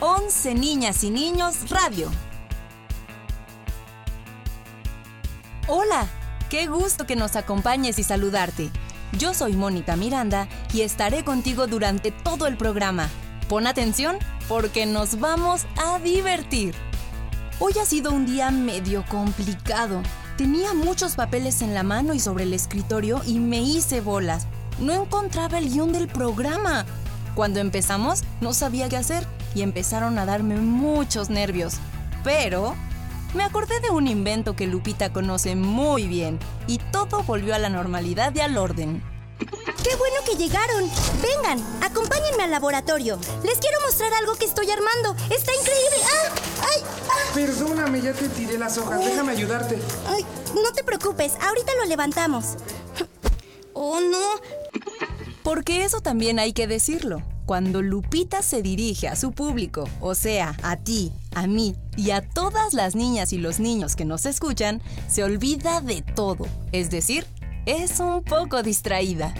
11 Niñas y Niños Radio. Hola, qué gusto que nos acompañes y saludarte. Yo soy Mónica Miranda y estaré contigo durante todo el programa. Pon atención porque nos vamos a divertir. Hoy ha sido un día medio complicado. Tenía muchos papeles en la mano y sobre el escritorio y me hice bolas. No encontraba el guion del programa. Cuando empezamos, no sabía qué hacer y empezaron a darme muchos nervios. Pero me acordé de un invento que Lupita conoce muy bien y todo volvió a la normalidad y al orden. ¡Qué bueno que llegaron! Vengan, acompáñenme al laboratorio. Les quiero mostrar algo que estoy armando. ¡Está increíble! ¡Ah! ¡Ay! ¡Ah! Perdóname, ya te tiré las hojas. Déjame ayudarte. ¡Ay! No te preocupes, ahorita lo levantamos. ¡Oh, no! Porque eso también hay que decirlo. Cuando Lupita se dirige a su público, o sea, a ti, a mí y a todas las niñas y los niños que nos escuchan, se olvida de todo. Es decir, es un poco distraída.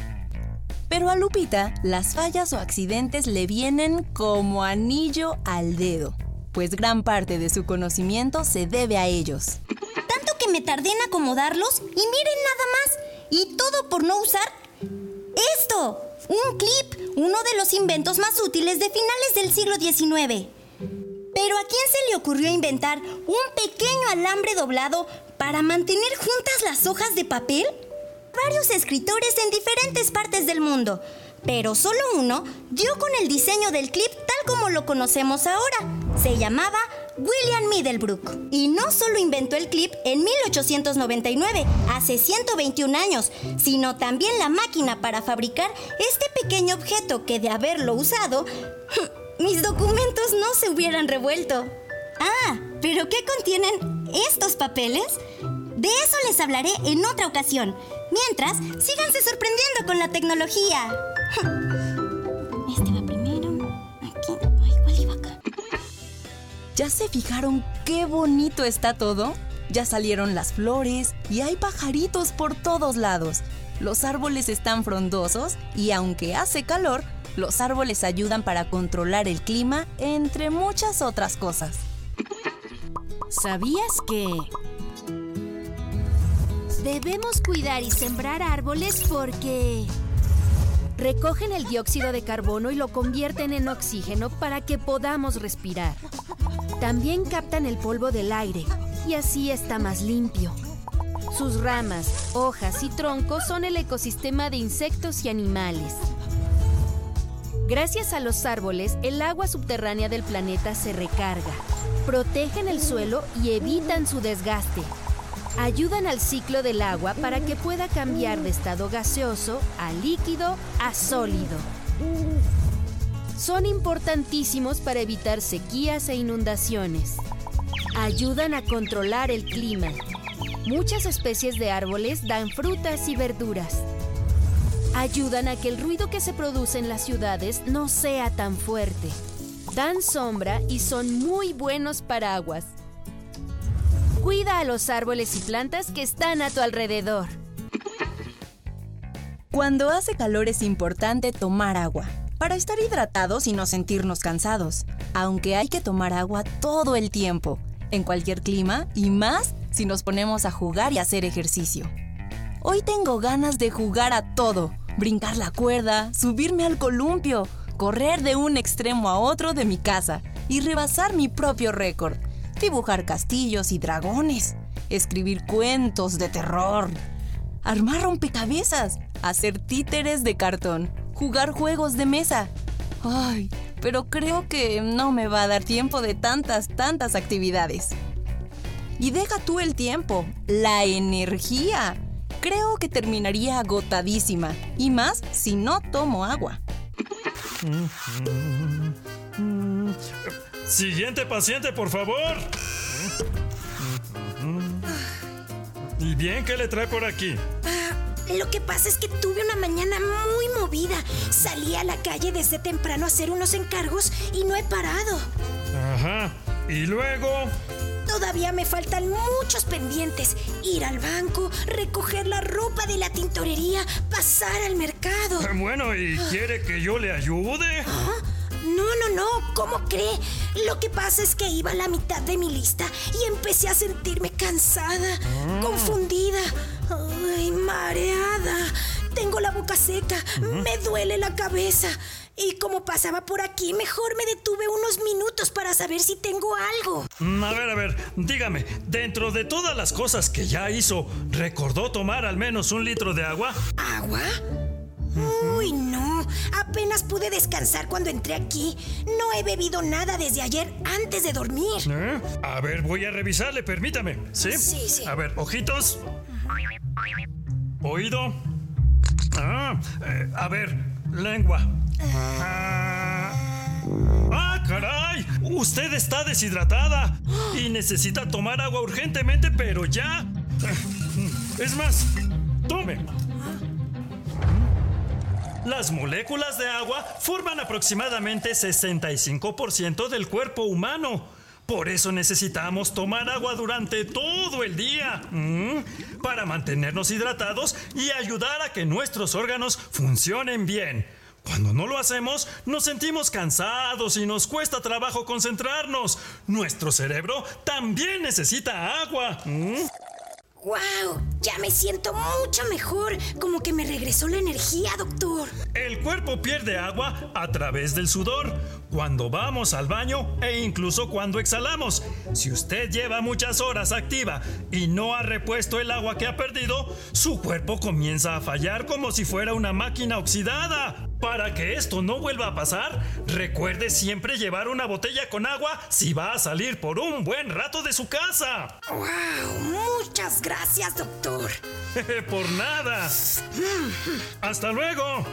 Pero a Lupita, las fallas o accidentes le vienen como anillo al dedo, pues gran parte de su conocimiento se debe a ellos. Tanto que me tardé en acomodarlos y miren nada más. Y todo por no usar esto. Un clip, uno de los inventos más útiles de finales del siglo XIX. Pero ¿a quién se le ocurrió inventar un pequeño alambre doblado para mantener juntas las hojas de papel? Varios escritores en diferentes partes del mundo, pero solo uno dio con el diseño del clip tal como lo conocemos ahora. Se llamaba William Middlebrook. Y no solo inventó el clip en 1899, hace 121 años, sino también la máquina para fabricar este pequeño objeto que de haberlo usado, mis documentos no se hubieran revuelto. Ah, pero ¿qué contienen estos papeles? De eso les hablaré en otra ocasión. Mientras, síganse sorprendiendo con la tecnología. ¿Ya se fijaron qué bonito está todo? Ya salieron las flores y hay pajaritos por todos lados. Los árboles están frondosos y aunque hace calor, los árboles ayudan para controlar el clima, entre muchas otras cosas. ¿Sabías que debemos cuidar y sembrar árboles porque recogen el dióxido de carbono y lo convierten en oxígeno para que podamos respirar? También captan el polvo del aire y así está más limpio. Sus ramas, hojas y troncos son el ecosistema de insectos y animales. Gracias a los árboles, el agua subterránea del planeta se recarga, protegen el suelo y evitan su desgaste. Ayudan al ciclo del agua para que pueda cambiar de estado gaseoso a líquido a sólido. Son importantísimos para evitar sequías e inundaciones. Ayudan a controlar el clima. Muchas especies de árboles dan frutas y verduras. Ayudan a que el ruido que se produce en las ciudades no sea tan fuerte. Dan sombra y son muy buenos paraguas. Cuida a los árboles y plantas que están a tu alrededor. Cuando hace calor es importante tomar agua, para estar hidratados y no sentirnos cansados, aunque hay que tomar agua todo el tiempo, en cualquier clima y más si nos ponemos a jugar y hacer ejercicio. Hoy tengo ganas de jugar a todo, brincar la cuerda, subirme al columpio, correr de un extremo a otro de mi casa y rebasar mi propio récord, dibujar castillos y dragones, escribir cuentos de terror, armar rompecabezas, hacer títeres de cartón, jugar juegos de mesa. Ay, pero creo que no me va a dar tiempo de tantas, tantas actividades. Y deja tú el tiempo, la energía. Creo que terminaría agotadísima, y más si no tomo agua. Siguiente paciente, por favor. ¿Y bien qué le trae por aquí? Lo que pasa es que tuve una mañana muy Salí a la calle desde temprano a hacer unos encargos y no he parado. Ajá. ¿Y luego? Todavía me faltan muchos pendientes. Ir al banco, recoger la ropa de la tintorería, pasar al mercado. Bueno, ¿y quiere que yo le ayude? ¿Ah? No, no, no, ¿cómo cree? Lo que pasa es que iba a la mitad de mi lista y empecé a sentirme cansada, confundida, ay, mareada. Tengo la boca seca, me duele la cabeza. Y como pasaba por aquí, mejor me detuve unos minutos para saber si tengo algo. Mm, A ver, a ver, dígame, dentro de todas las cosas que ya hizo, ¿recordó tomar al menos un litro de agua? ¿Agua? Uy, no. Apenas pude descansar cuando entré aquí. No he bebido nada desde ayer antes de dormir. ¿Eh? A ver, voy a revisarle, permítame. ¿Sí? Sí, sí. A ver, ojitos. Oído. Ah, eh, a ver, lengua. Ah. ¡Ah, caray! Usted está deshidratada y necesita tomar agua urgentemente, pero ya. Es más, tome. Las moléculas de agua forman aproximadamente 65% del cuerpo humano. Por eso necesitamos tomar agua durante todo el día, para mantenernos hidratados y ayudar a que nuestros órganos funcionen bien. Cuando no lo hacemos, nos sentimos cansados y nos cuesta trabajo concentrarnos. Nuestro cerebro también necesita agua. ¡Wow! Ya me siento mucho mejor. Como que me regresó la energía, doctor. El cuerpo pierde agua a través del sudor, cuando vamos al baño e incluso cuando exhalamos. Si usted lleva muchas horas activa y no ha repuesto el agua que ha perdido, su cuerpo comienza a fallar como si fuera una máquina oxidada. Para que esto no vuelva a pasar, recuerde siempre llevar una botella con agua si va a salir por un buen rato de su casa. ¡Wow! Muchas gracias, doctor. Por nada. Hasta luego.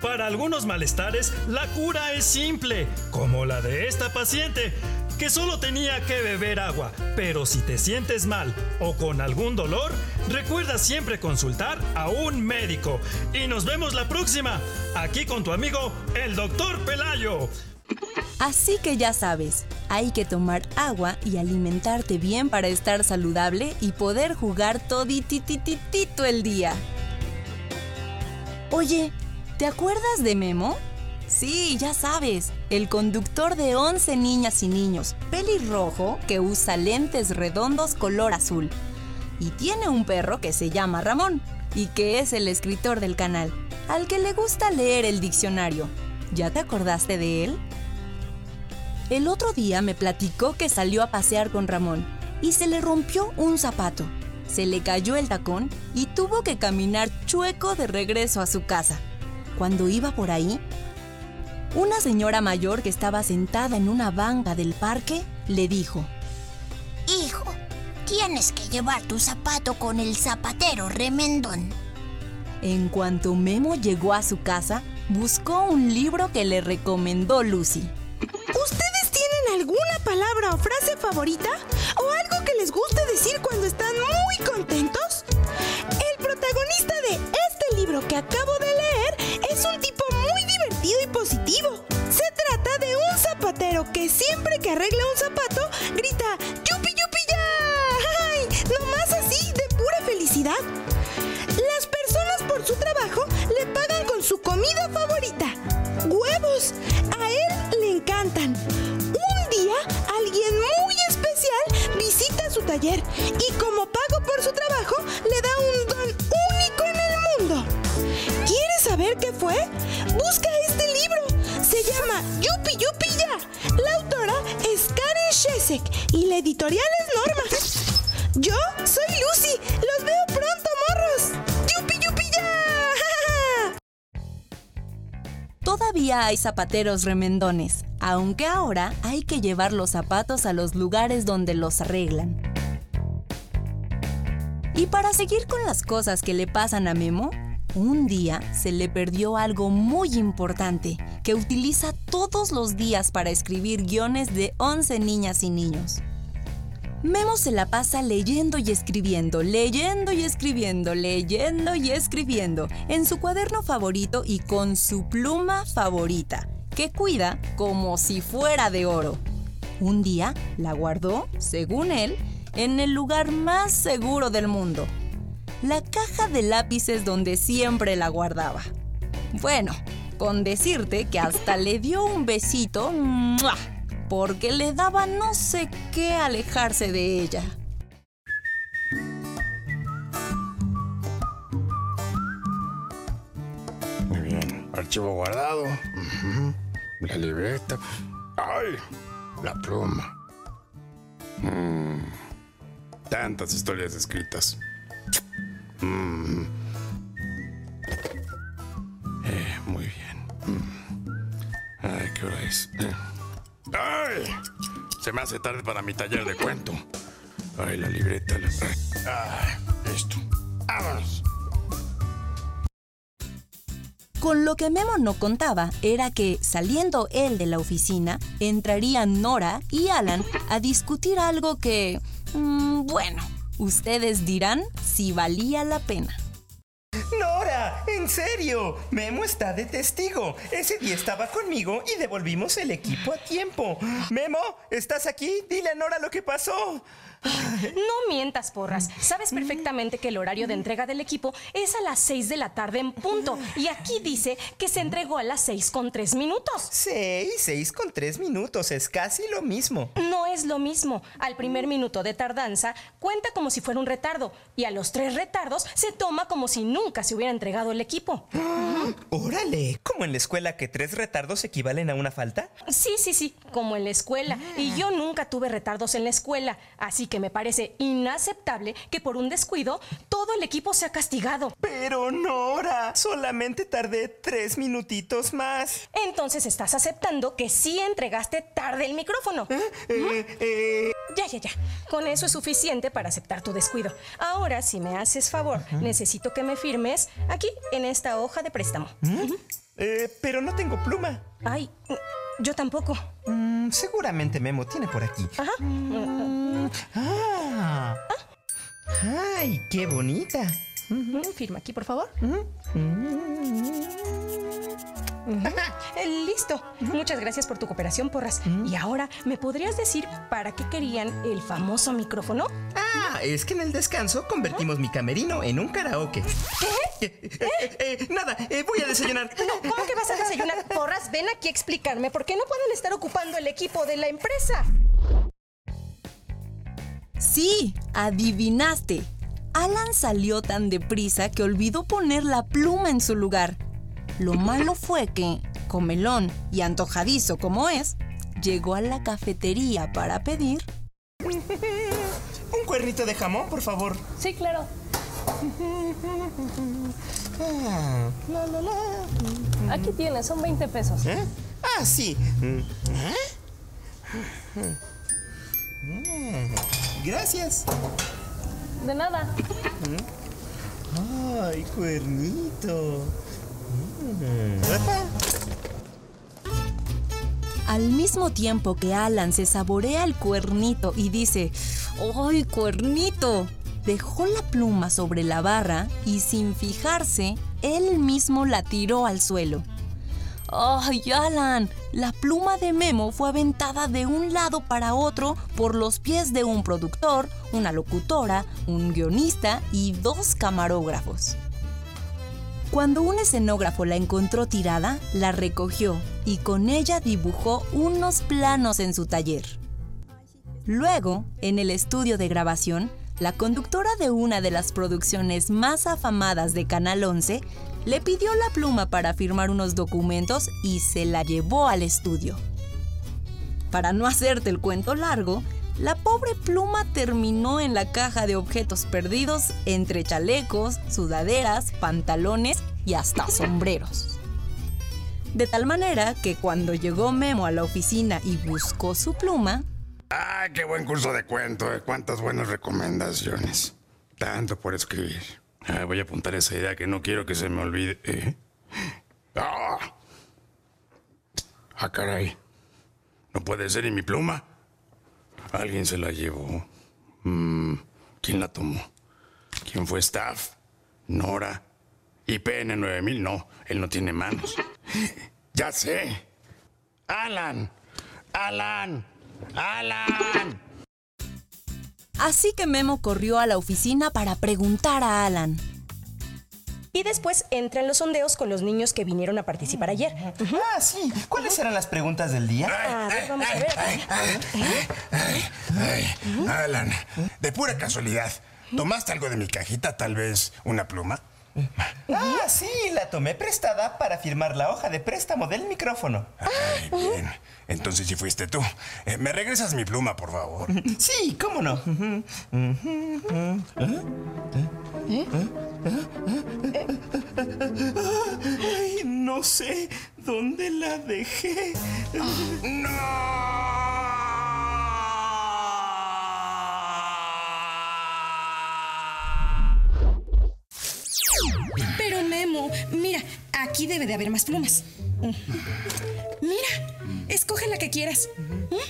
Para algunos malestares, la cura es simple, como la de esta paciente, que solo tenía que beber agua. Pero si te sientes mal o con algún dolor, recuerda siempre consultar a un médico. Y nos vemos la próxima, aquí con tu amigo, el doctor Pelayo. Así que ya sabes, hay que tomar agua y alimentarte bien para estar saludable y poder jugar toditititito el día. Oye, ¿te acuerdas de Memo? Sí, ya sabes, el conductor de 11 niñas y niños, pelirrojo, que usa lentes redondos color azul. Y tiene un perro que se llama Ramón, y que es el escritor del canal, al que le gusta leer el diccionario. ¿Ya te acordaste de él? El otro día me platicó que salió a pasear con Ramón y se le rompió un zapato. Se le cayó el tacón y tuvo que caminar chueco de regreso a su casa. Cuando iba por ahí, una señora mayor que estaba sentada en una banca del parque le dijo, Hijo, tienes que llevar tu zapato con el zapatero remendón. en cuanto Memo llegó a su casa, buscó un libro que le recomendó Lucy. ¿Ustedes tienen alguna palabra o frase favorita? ¿O algo que les guste decir cuando están muy contentos? El protagonista de este libro que acabo de que siempre que arregla un zapato grita ¡Yupi, yupi, ya! ¡Ay! Nomás así, de pura felicidad. Las personas por su trabajo le pagan con su comida favorita, huevos. A él le encantan. Un día alguien muy especial visita su taller y como pago por su trabajo le da un don único en el mundo. ¿Quieres saber qué fue? Busca este libro. Se llama Yupi Yupi Ya. Y la editorial es Norma. Yo soy Lucy. Los veo pronto, morros. ¡Yupi, yupi, ya! Todavía hay zapateros remendones, aunque ahora hay que llevar los zapatos a los lugares donde los arreglan. Y para seguir con las cosas que le pasan a Memo, un día se le perdió algo muy importante que utiliza todos los días para escribir guiones de 11 niñas y niños. Memo se la pasa leyendo y escribiendo, leyendo y escribiendo, leyendo y escribiendo en su cuaderno favorito y con su pluma favorita, que cuida como si fuera de oro. Un día la guardó, según él, en el lugar más seguro del mundo, la caja de lápices donde siempre la guardaba. Bueno, Con decirte que hasta le dio un besito porque le daba no sé qué alejarse de ella. Muy bien. Archivo guardado. La libreta. ¡Ay! La pluma. Mm. Tantas historias escritas. Mm. Eh, muy bien. Mm. Ay, ¿qué hora es? Eh. ¡Ay! Se me hace tarde para mi taller de cuento. Ay, la libreta. La... Ay, esto. ¡Vámonos! Con lo que Memo no contaba era que, saliendo él de la oficina, entrarían Nora y Alan a discutir algo que... mm, bueno, ustedes dirán si valía la pena. Nora, en serio, Memo está de testigo. Ese día estaba conmigo y devolvimos el equipo a tiempo. Memo, ¿estás aquí? Dile a Nora lo que pasó. No mientas, porras. Sabes perfectamente que el horario de entrega del equipo es a las 6 de la tarde en punto. Y aquí dice que se entregó a las 6 con 3 minutos. Seis, seis con tres minutos, es casi lo mismo. No es lo mismo. Al primer minuto de tardanza cuenta como si fuera un retardo. Y a los tres retardos se toma como si nunca se hubiera entregado el equipo. Órale, ¿como en la escuela que tres retardos equivalen a una falta? Sí, sí, sí, como en la escuela. Y yo nunca tuve retardos en la escuela. Así que me parece inaceptable que por un descuido todo el equipo sea castigado. Pero Nora, solamente tardé tres minutitos más. Entonces estás aceptando que sí entregaste tarde el micrófono. Eh, eh, Ya, ya, ya. Con eso es suficiente para aceptar tu descuido. Ahora, si me haces favor, necesito que me firmes aquí en esta hoja de préstamo. eh, pero no tengo pluma. Ay, yo tampoco. Mm, seguramente Memo tiene por aquí. Ajá. Ah. ¡Ay, qué bonita! Ujú, Firma aquí, por favor. Eh, Listo. Muchas gracias por tu cooperación, Porras. Y ahora, ¿me podrías decir para qué querían el famoso micrófono? Ah, es que en el descanso convertimos mi camerino en un karaoke. ¿Qué? nada, eh, voy a desayunar. No, ¿cómo que vas a desayunar? Porras, ven aquí a explicarme por qué no pueden estar ocupando el equipo de la empresa. Sí, adivinaste. Alan salió tan deprisa que olvidó poner la pluma en su lugar. Lo malo fue que, comelón y antojadizo como es, llegó a la cafetería para pedir Un cuernito de jamón, por favor. Sí, claro. Ah, la, la, la. Aquí tienes, son 20 pesos. ¿Eh? Ah, sí. Mm, ¿eh? Mm, Gracias. De nada. Ay, cuernito. Mm. Al mismo tiempo que Alan se saborea el cuernito y dice, ¡ay, cuernito! Dejó la pluma sobre la barra y sin fijarse, él mismo la tiró al suelo. ¡Ay, Alan! La pluma de Memo fue aventada de un lado para otro por los pies de un productor, una locutora, un guionista y dos camarógrafos. Cuando un escenógrafo la encontró tirada, la recogió y con ella dibujó unos planos en su taller. Luego, en el estudio de grabación, la conductora de una de las producciones más afamadas de Canal 11 le pidió la pluma para firmar unos documentos y se la llevó al estudio. Para no hacerte el cuento largo, la pobre pluma terminó en la caja de objetos perdidos entre chalecos, sudaderas, pantalones y hasta sombreros. De tal manera que cuando llegó Memo a la oficina y buscó su pluma, ¡Ah, qué buen curso de cuento! eh! ¡Cuántas buenas recomendaciones! Tanto por escribir. Ah, voy a apuntar esa idea que no quiero que se me olvide. ¿eh? ¡Ah! ¡Ah, caray! No puede ser, ¿y mi pluma? Alguien se la llevó. Mm, ¿Quién la tomó? ¿Quién fue staff? ¿Nora? ¿Y PN 9000? No, él no tiene manos. ¡Ya sé! ¡Alan! ¡Alan! ¡Alan! así que Memo corrió a la oficina para preguntar a Alan. Y después entran los sondeos con los niños que vinieron a participar ayer. Ah, sí. ¿Cuáles eran las preguntas del día? A ver, vamos a ver. Ay, Alan, de pura casualidad, ¿tomaste algo de mi cajita? Tal vez una pluma. Ah, sí, la tomé prestada para firmar la hoja de préstamo del micrófono. Ay, bien. Entonces si fuiste tú. Eh, ¿Me regresas mi pluma, por favor? Sí, cómo no. Ay, no sé dónde la dejé. Pero aquí debe de haber más plumas. Mira, escoge la que quieras.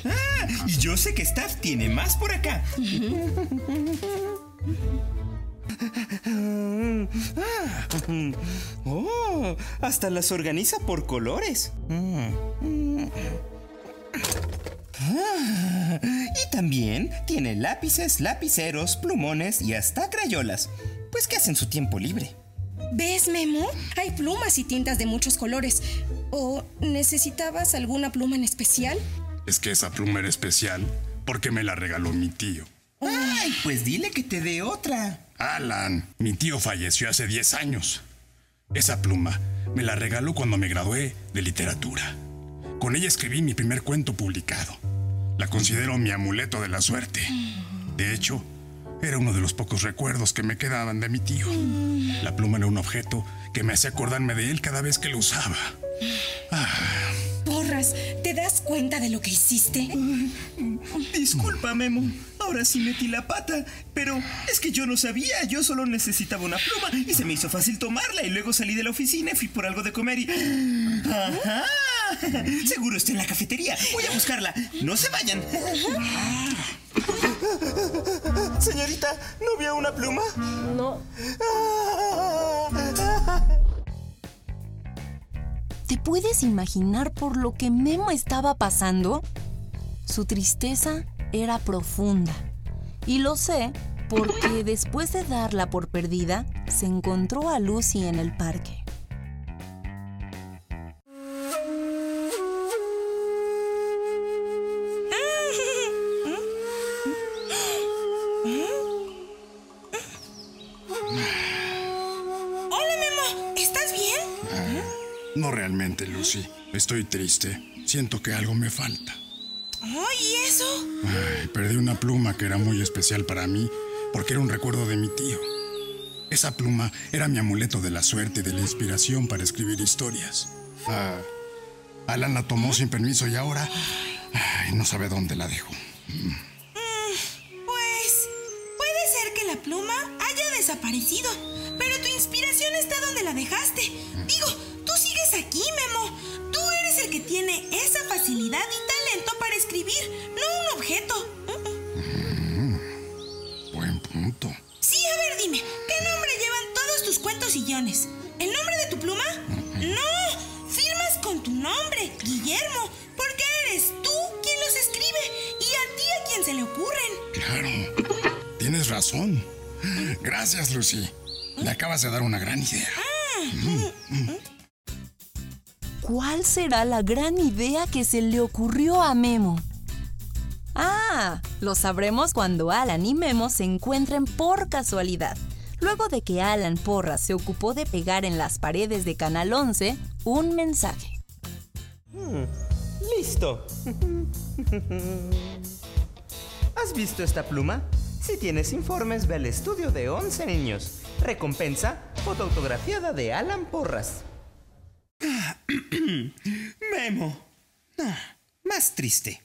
Ah, y yo sé que Staff tiene más por acá. Oh, hasta las organiza por colores. Ah, y también tiene lápices, lapiceros, plumones y hasta crayolas. Pues que hacen su tiempo libre. ¿Ves, Memo? Hay plumas y tintas de muchos colores. ¿O necesitabas alguna pluma en especial? Es que esa pluma era especial porque me la regaló mi tío. Ay, pues dile que te dé otra. Alan, mi tío falleció hace 10 años. Esa pluma me la regaló cuando me gradué de literatura. Con ella escribí mi primer cuento publicado. La considero mi amuleto de la suerte. De hecho, era uno de los pocos recuerdos que me quedaban de mi tío. La pluma era un objeto que me hacía acordarme de él cada vez que lo usaba. Porras, ¿te das cuenta de lo que hiciste? Disculpa, Memo. Ahora sí metí la pata. Pero es que yo no sabía. Yo solo necesitaba una pluma y se me hizo fácil tomarla. Y luego salí de la oficina y fui por algo de comer y. ¡Ajá! Seguro está en la cafetería. Voy a buscarla. No se vayan. Señorita, ¿no vio una pluma? No. ¿Te puedes imaginar por lo que Memo estaba pasando? Su tristeza era profunda. Y lo sé porque después de darla por perdida, se encontró a Lucy en el parque. Estoy triste. Siento que algo me falta. Oh, ¿y eso? Ay, perdí una pluma que era muy especial para mí porque era un recuerdo de mi tío. Esa pluma era mi amuleto de la suerte y de la inspiración para escribir historias. Ah, Alan la tomó sin permiso y ahora ay, no sabe dónde la dejó. Pues puede ser que la pluma haya desaparecido, pero tu inspiración está donde la dejaste. Digo, tú sigues aquí, Memo. Tiene esa facilidad y talento para escribir, no un objeto. Buen punto. Sí, a ver, dime, ¿qué nombre llevan todos tus cuentos y guiones? ¿El nombre de tu pluma? No, firmas con tu nombre, Guillermo, porque eres tú quien los escribe y a ti a quien se le ocurren. Claro. Tienes razón. Gracias, Lucy. Le acabas de dar una gran idea. ¿Cuál será la gran idea que se le ocurrió a Memo? Ah, lo sabremos cuando Alan y Memo se encuentren por casualidad. Luego de que Alan Porras se ocupó de pegar en las paredes de Canal 11 un mensaje. Listo. ¿Has visto esta pluma? Si tienes informes, ve al estudio de 11 niños. Recompensa, foto autografiada de Alan Porras. Memo. Ah, más triste.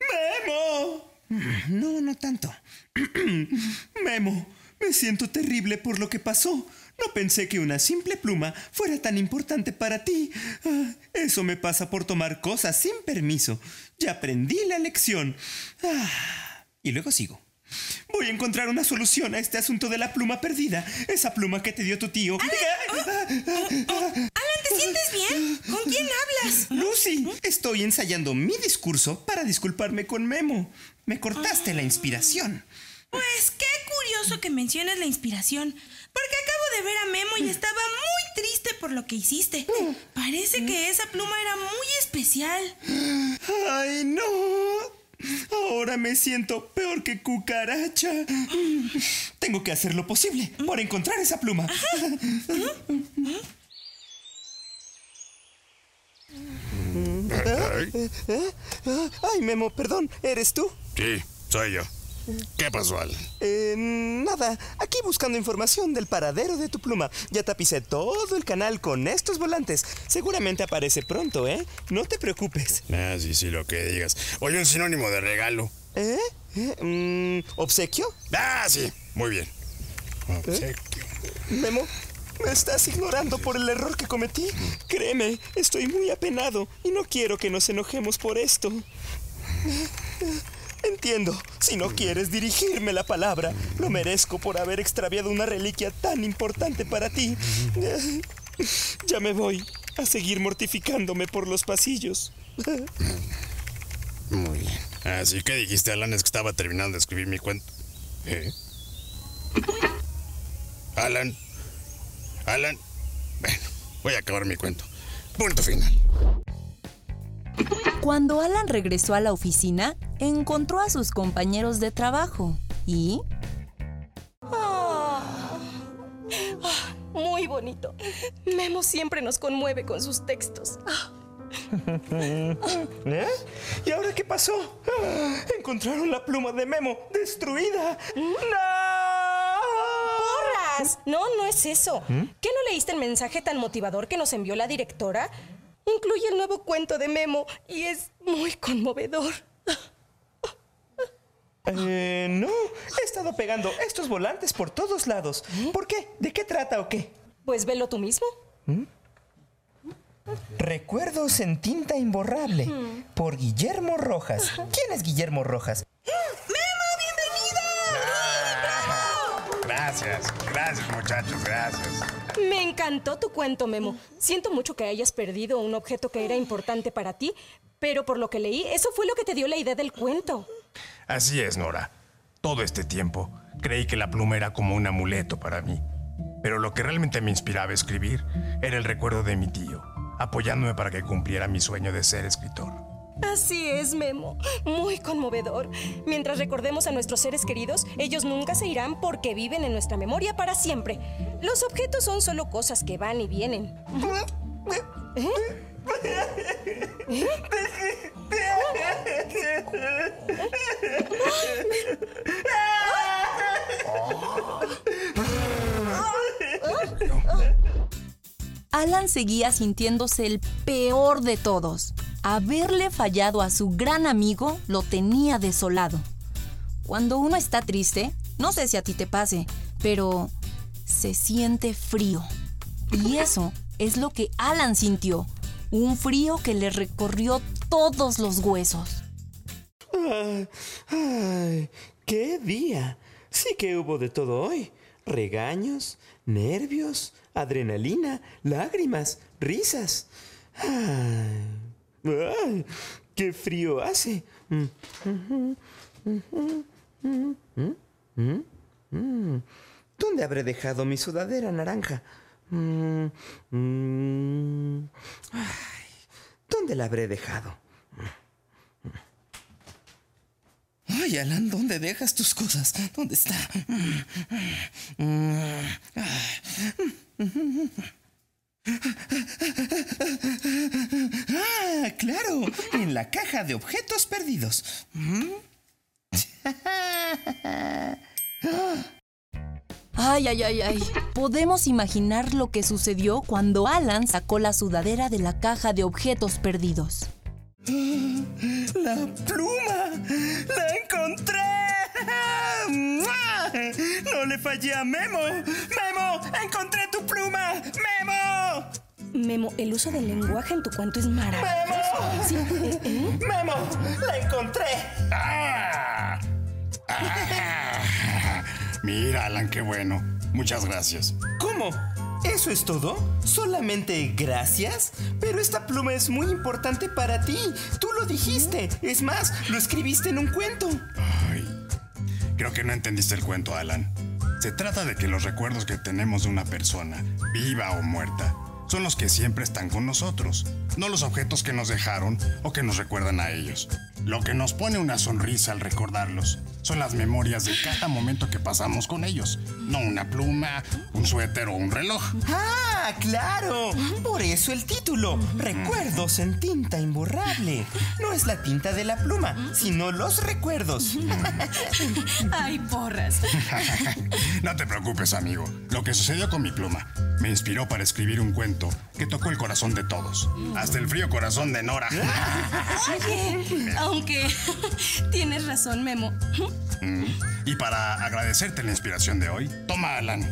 ¡Memo! No, no tanto. Memo, me siento terrible por lo que pasó. No pensé que una simple pluma fuera tan importante para ti. Ah, eso me pasa por tomar cosas sin permiso. Ya aprendí la lección. Ah, y luego sigo. Voy a encontrar una solución a este asunto de la pluma perdida. Esa pluma que te dio tu tío. Alan, ¿te sientes bien? ¿Con quién hablas? Lucy, estoy ensayando mi discurso para disculparme con Memo. Me cortaste la inspiración. Pues qué curioso que menciones la inspiración, porque acabo de ver a Memo y estaba muy triste por lo que hiciste. Parece que esa pluma era muy especial. ¡Ay, no! Ahora me siento peor que cucaracha. Tengo que hacer lo posible por encontrar esa pluma. Ay, Ay, Memo, perdón, ¿eres tú? sí, soy yo. ¿Qué pasó? Eh, nada, aquí buscando información del paradero de tu pluma. Ya tapicé todo el canal con estos volantes. Seguramente aparece pronto, ¿eh? No te preocupes. Ah, sí, sí, lo que digas. Oye, un sinónimo de regalo. ¿Eh? ¿Eh? Mm, ¿Obsequio? Ah, sí, muy bien. Obsequio. Memo, me estás ignorando por el error que cometí. Créeme, estoy muy apenado y no quiero que nos enojemos por esto. Entiendo, si no quieres dirigirme la palabra, lo merezco por haber extraviado una reliquia tan importante para ti. Ya me voy a seguir mortificándome por los pasillos. Muy bien. Así que dijiste, Alan, es que estaba terminando de escribir mi cuento. ¿Eh? Alan. Alan. Bueno, voy a acabar mi cuento. Punto final. Cuando Alan regresó a la oficina, encontró a sus compañeros de trabajo y... Muy bonito. Memo siempre nos conmueve con sus textos. Ah, ¿Eh? ¿Y ahora qué pasó? ¡Ah! Encontraron la pluma de Memo destruida. ¡No! No, no es eso. ¿Qué no leíste el mensaje tan motivador que nos envió la directora? Incluye el nuevo cuento de Memo y es muy conmovedor. Eh, no, he estado pegando estos volantes por todos lados. ¿Por qué? ¿De qué trata o qué? Pues velo tú mismo. Recuerdos en tinta imborrable por Guillermo Rojas. ¿Quién es Guillermo Rojas? Gracias, gracias, muchachos, gracias. Me encantó tu cuento, Memo. Siento mucho que hayas perdido un objeto que era importante para ti, pero por lo que leí, eso fue lo que te dio la idea del cuento. Así es, Nora. Todo este tiempo creí que la pluma era como un amuleto para mí. Pero lo que realmente me inspiraba a escribir era el recuerdo de mi tío, apoyándome para que cumpliera mi sueño de ser escritor. Así es, Memo. Muy conmovedor. Mientras recordemos a nuestros seres queridos, ellos nunca se irán porque viven en nuestra memoria para siempre. Los objetos son solo cosas que van y vienen. ¿Eh? Alan seguía sintiéndose el peor de todos. Haberle fallado a su gran amigo lo tenía desolado. Cuando uno está triste, no sé si a ti te pase, pero se siente frío. Y eso es lo que Alan sintió. Un frío que le recorrió todos los huesos. Ay, ay, ¡Qué día! Sí que hubo de todo hoy. Regaños, nervios, adrenalina, lágrimas, risas. Ay, ¡Qué frío hace! Mm, mm, mm. ¿Dónde habré dejado mi sudadera naranja? ¿Dónde la habré dejado? Ay, Alan, ¿dónde dejas tus cosas? ¿Dónde está? Ah, claro, en la caja de objetos perdidos. Ay, ay, ay, ay. Podemos imaginar lo que sucedió cuando Alan sacó la sudadera de la caja de objetos perdidos. ¡La pluma! ¡La encontré! ¡No le fallé a Memo! ¡Memo! ¡Encontré tu pluma! ¡Memo! Memo, el uso del lenguaje en tu cuento es maravilloso. Sí, ¿eh? ¿eh? ¡Memo! ¡La encontré! ¡Ah! ¡Ah! Mira, Alan, qué bueno. Muchas gracias. ¿Cómo? ¿Eso es todo? ¿Solamente gracias? Pero esta pluma es muy importante para ti. Tú lo dijiste. Es más, lo escribiste en un cuento. Ay, creo que no entendiste el cuento, Alan. Se trata de que los recuerdos que tenemos de una persona, viva o muerta, son los que siempre están con nosotros, no los objetos que nos dejaron o que nos recuerdan a ellos. Lo que nos pone una sonrisa al recordarlos son las memorias de cada momento que pasamos con ellos, no una pluma, un suéter o un reloj. ¡Ah, claro! Por eso el título, Recuerdos en tinta imborrable. No es la tinta de la pluma, sino los recuerdos. Ay, porras. no te preocupes, amigo. Lo que sucedió con mi pluma me inspiró para escribir un cuento que tocó el corazón de todos, hasta el frío corazón de Nora. Oye, aunque tienes razón, Memo. Mm. Y para agradecerte la inspiración de hoy, toma, Alan.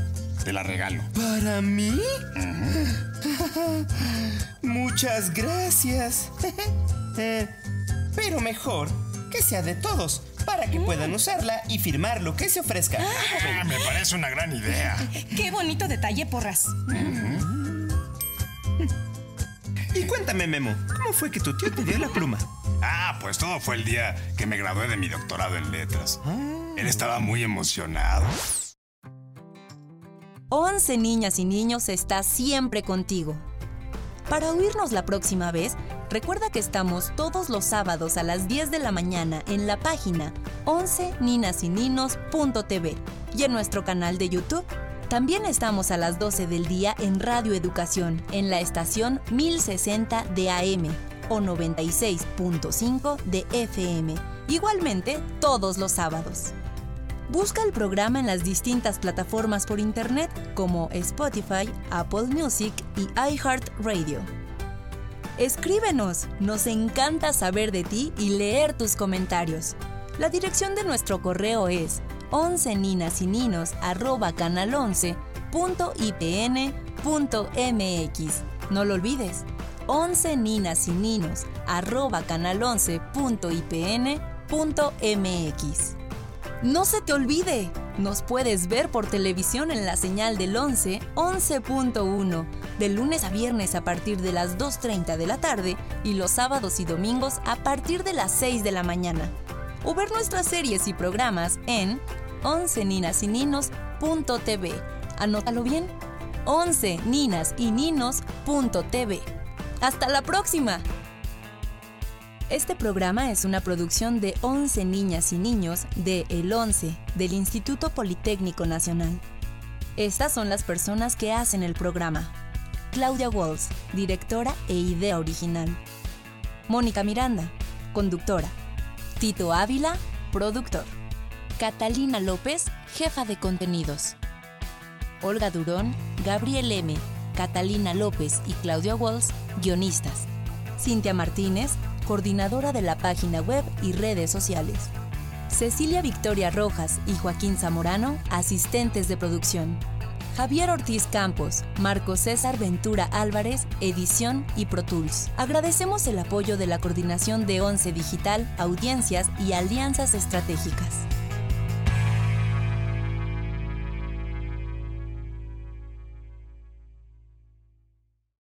Te la regalo. ¿Para mí? Muchas gracias. Eh, pero mejor que sea de todos, para que puedan usarla y firmar lo que se ofrezca. Ah, me parece una gran idea. Qué bonito detalle, porras. Y cuéntame, Memo, ¿cómo fue que tu tío te dio la pluma? Ah, pues todo fue el día que me gradué de mi doctorado en letras. Él estaba muy emocionado. 11 niñas y niños está siempre contigo. Para oírnos la próxima vez, recuerda que estamos todos los sábados a las 10 de la mañana en la página 11ninasyninos.tv y en nuestro canal de YouTube. También estamos a las 12 del día en Radio Educación, en la estación 1060 de AM o 96.5 de FM, igualmente todos los sábados. Busca el programa en las distintas plataformas por internet como Spotify, Apple Music y iHeartRadio. Escríbenos, nos encanta saber de ti y leer tus comentarios. La dirección de nuestro correo es 11 ninas y ninos canal 11.ipn.mx. No lo olvides, 11 ninas y ninos canal 11.ipn.mx. No se te olvide, nos puedes ver por televisión en la señal del 11, 11.1, de lunes a viernes a partir de las 2.30 de la tarde y los sábados y domingos a partir de las 6 de la mañana. O ver nuestras series y programas en 11 ninas y ninos.tv. Anótalo bien, 11 ninas y ninos.tv. ¡Hasta la próxima! Este programa es una producción de 11 niñas y niños de El 11 del Instituto Politécnico Nacional. Estas son las personas que hacen el programa. Claudia Walls, directora e idea original. Mónica Miranda, conductora. Tito Ávila, productor. Catalina López, jefa de contenidos. Olga Durón, Gabriel M., Catalina López y Claudia Walls, guionistas. Cintia Martínez, coordinadora de la página web y redes sociales. Cecilia Victoria Rojas y Joaquín Zamorano, asistentes de producción. Javier Ortiz Campos, Marco César Ventura Álvarez, edición y Pro Tools. Agradecemos el apoyo de la coordinación de Once Digital, audiencias y alianzas estratégicas.